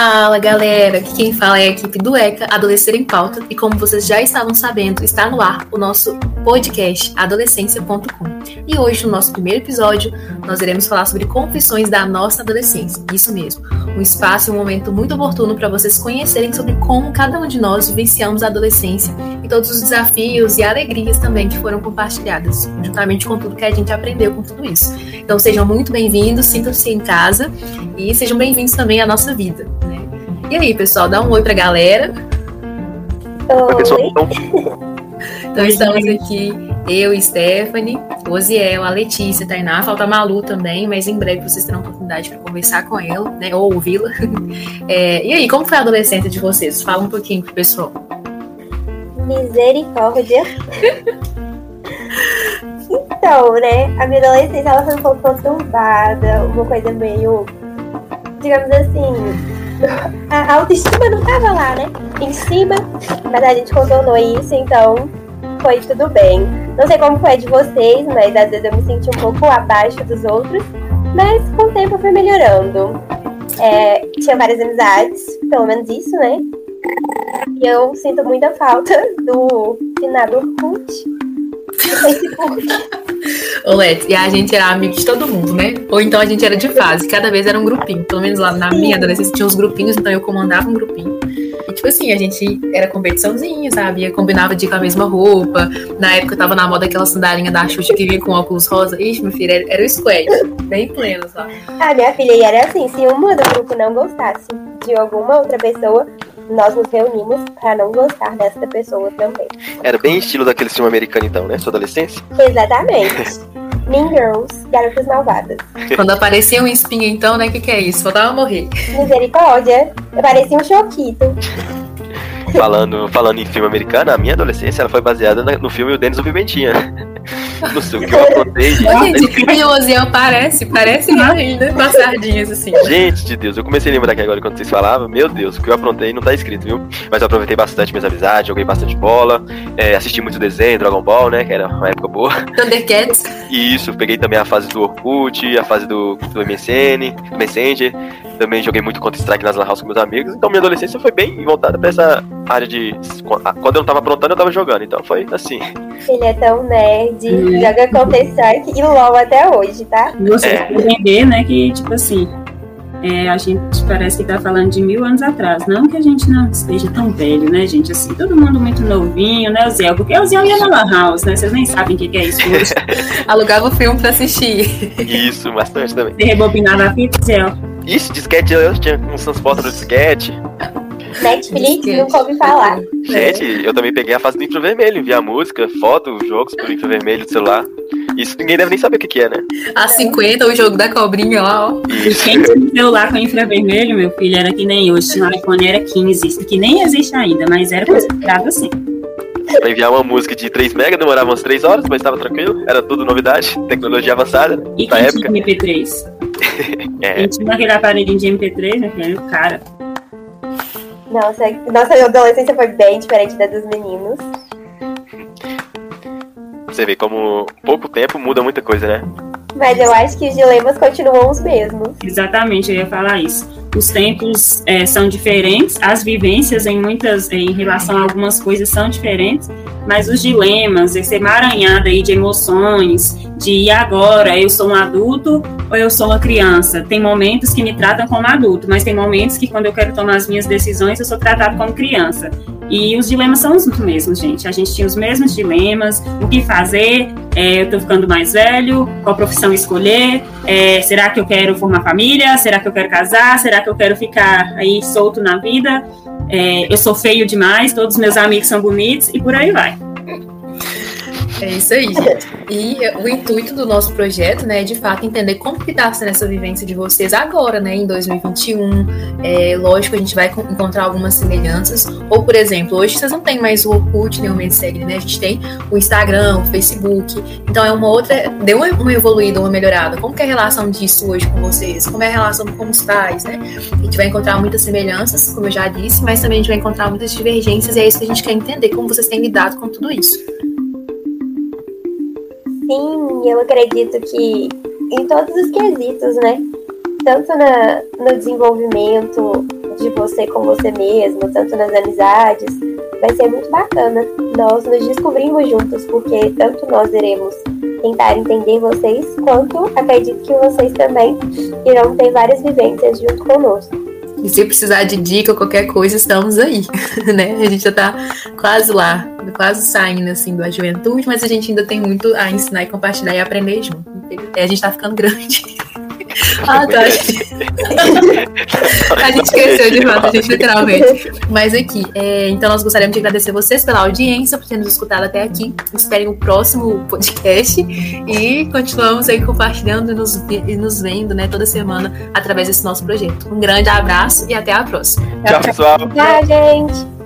Fala galera, aqui quem fala é a equipe do ECA Adolescer em Pauta e como vocês já estavam sabendo, está no ar o nosso podcast adolescência.com. E hoje, no nosso primeiro episódio, nós iremos falar sobre confissões da nossa adolescência. Isso mesmo, um espaço e um momento muito oportuno para vocês conhecerem sobre como cada um de nós vivenciamos a adolescência e todos os desafios e alegrias também que foram compartilhadas, juntamente com tudo que a gente aprendeu com tudo isso. Então sejam muito bem-vindos, sintam-se em casa e sejam bem-vindos também à nossa vida. E aí, pessoal, dá um oi pra galera. Oi. Então estamos aqui, eu, Stephanie, o Oziel, a Letícia, a Tainá, falta a Malu também, mas em breve vocês terão oportunidade para conversar com ela, né? Ou ouvi-la. É, e aí, como foi a adolescência de vocês? Fala um pouquinho pro pessoal. Misericórdia. então, né? A minha adolescência ela foi um pouco conturbada, uma coisa meio, digamos assim, a autoestima não tava lá, né? Em cima, mas a gente contornou isso, então foi tudo bem. Não sei como foi de vocês, mas às vezes eu me senti um pouco abaixo dos outros, mas com o tempo foi melhorando. É, tinha várias amizades, pelo menos isso, né? E eu sinto muita falta do finado Orkut, do Facebook. Ô, Let, e a gente era amigo de todo mundo, né? Ou então a gente era de fase, cada vez era um grupinho. Pelo menos lá na minha adolescência tinha uns grupinhos, então eu comandava um grupinho. E, tipo assim, a gente era competiçãozinha, sabe? Eu combinava de ir com a mesma roupa. Na época tava na moda aquela sandalinha da Xuxa que vinha com óculos rosa. Ixi, meu filho, era, era o squad. Bem pleno, sabe? A minha filha e era assim, se uma do grupo não gostasse de alguma outra pessoa, nós nos reunimos para não gostar dessa pessoa também. Era bem estilo daquele filme americano, então, né? Sua adolescência? Exatamente. mean Girls, Garotas Malvadas. Quando aparecia um espinho, então, né? O que, que é isso? Faltava morrer. Misericórdia. Eu parecia um choquito. Falando, falando em filme americano, a minha adolescência ela foi baseada no filme O Denis o Pimentinha. No seu que eu aprontei, gente. gente, e o Oziel parece, parece lá ainda, com as sardinhas, assim. Gente de Deus, eu comecei a lembrar aqui agora quando vocês falavam, meu Deus, o que eu aprontei não tá escrito, viu? Mas eu aproveitei bastante minhas amizades, joguei bastante bola, é, assisti muito desenho, Dragon Ball, né? Que era uma época boa. Thundercats. E isso, peguei também a fase do Orkut, a fase do, do MSN, do Messenger. Também joguei muito Counter-Strike nas lan house com meus amigos. Então minha adolescência foi bem voltada pra essa área de. Quando eu não tava aprontando, eu tava jogando. Então foi assim. Ele é tão nerd, joga Counter-Strike e LOL até hoje, tá? Você É. entender, né, que, tipo assim, é, a gente parece que tá falando de mil anos atrás. Não que a gente não esteja tão velho, né, gente? Assim, todo mundo muito novinho, né, o Zé? Porque o Zé ia na Lan House, né? Vocês nem sabem o que, que é isso hoje. Alugava o filme pra assistir. Isso, bastante também. Você rebobinava a fita, Zé? Isso, disquete, eu tinha uns transportes do disquete. Netflix, nunca ouvi falar. Gente, eu também peguei a fase do infravermelho, enviar música, foto, jogos por infravermelho do celular. Isso ninguém deve nem saber o que, que é, né? A 50, o jogo da cobrinha lá, ó. Isso. Quem tinha celular com infravermelho, meu filho, era que nem hoje. Tinha um iPhone, era 15, isso que nem existe ainda, mas era considerado assim. Pra enviar uma música de 3 mega demorava umas 3 horas, mas tava tranquilo. Era tudo novidade, tecnologia avançada? E da quem época. tinha MP3? É, Quem tinha aquele aparelhinho de MP3, meu filho, era o cara. Nossa, nossa adolescência foi bem diferente da dos meninos. você vê como pouco tempo muda muita coisa, né? Mas eu acho que os dilemas continuam os mesmos. Exatamente, eu ia falar isso. Os tempos é, são diferentes, as vivências em muitas, em relação a algumas coisas são diferentes, mas os dilemas, esse emaranhado aí de emoções, de e agora, eu sou um adulto ou eu sou uma criança? Tem momentos que me tratam como adulto, mas tem momentos que quando eu quero tomar as minhas decisões, eu sou tratado como criança. E os dilemas são os mesmos, gente. A gente tinha os mesmos dilemas, o que fazer, é, eu tô ficando mais velho, qual profissão escolher, é, será que eu quero formar família, será que eu quero casar, será que eu quero ficar aí solto na vida, é, eu sou feio demais, todos os meus amigos são bonitos e por aí vai. É isso aí. E o intuito do nosso projeto, né, é de fato entender como que tá sendo essa vivência de vocês agora, né, em 2021. É, lógico, a gente vai con- encontrar algumas semelhanças. Ou, por exemplo, hoje vocês não tem mais o Orkut, nem o Medsegue, né? A gente tem o Instagram, o Facebook. Então é uma outra. Deu uma evoluída, uma melhorada. Como que é a relação disso hoje com vocês? Como é a relação com os pais, né? A gente vai encontrar muitas semelhanças, como eu já disse, mas também a gente vai encontrar muitas divergências, e é isso que a gente quer entender, como vocês têm lidado com tudo isso. Sim, eu acredito que em todos os quesitos, né? tanto na, no desenvolvimento de você com você mesmo, tanto nas amizades, vai ser muito bacana. Nós nos descobrimos juntos, porque tanto nós iremos tentar entender vocês, quanto acredito que vocês também irão ter várias vivências junto conosco. E se precisar de dica ou qualquer coisa, estamos aí, né? A gente já tá quase lá, quase saindo assim da juventude, mas a gente ainda tem muito a ensinar e compartilhar e aprender junto. A gente tá ficando grande. Ah, tá. a gente cresceu de fato, a gente literalmente. Mas aqui, é, então nós gostaríamos de agradecer vocês pela audiência, por ter nos escutado até aqui. Esperem o próximo podcast e continuamos aí compartilhando e nos, e nos vendo, né, toda semana através desse nosso projeto. Um grande abraço e até a próxima. Tchau, pessoal. Tchau, gente.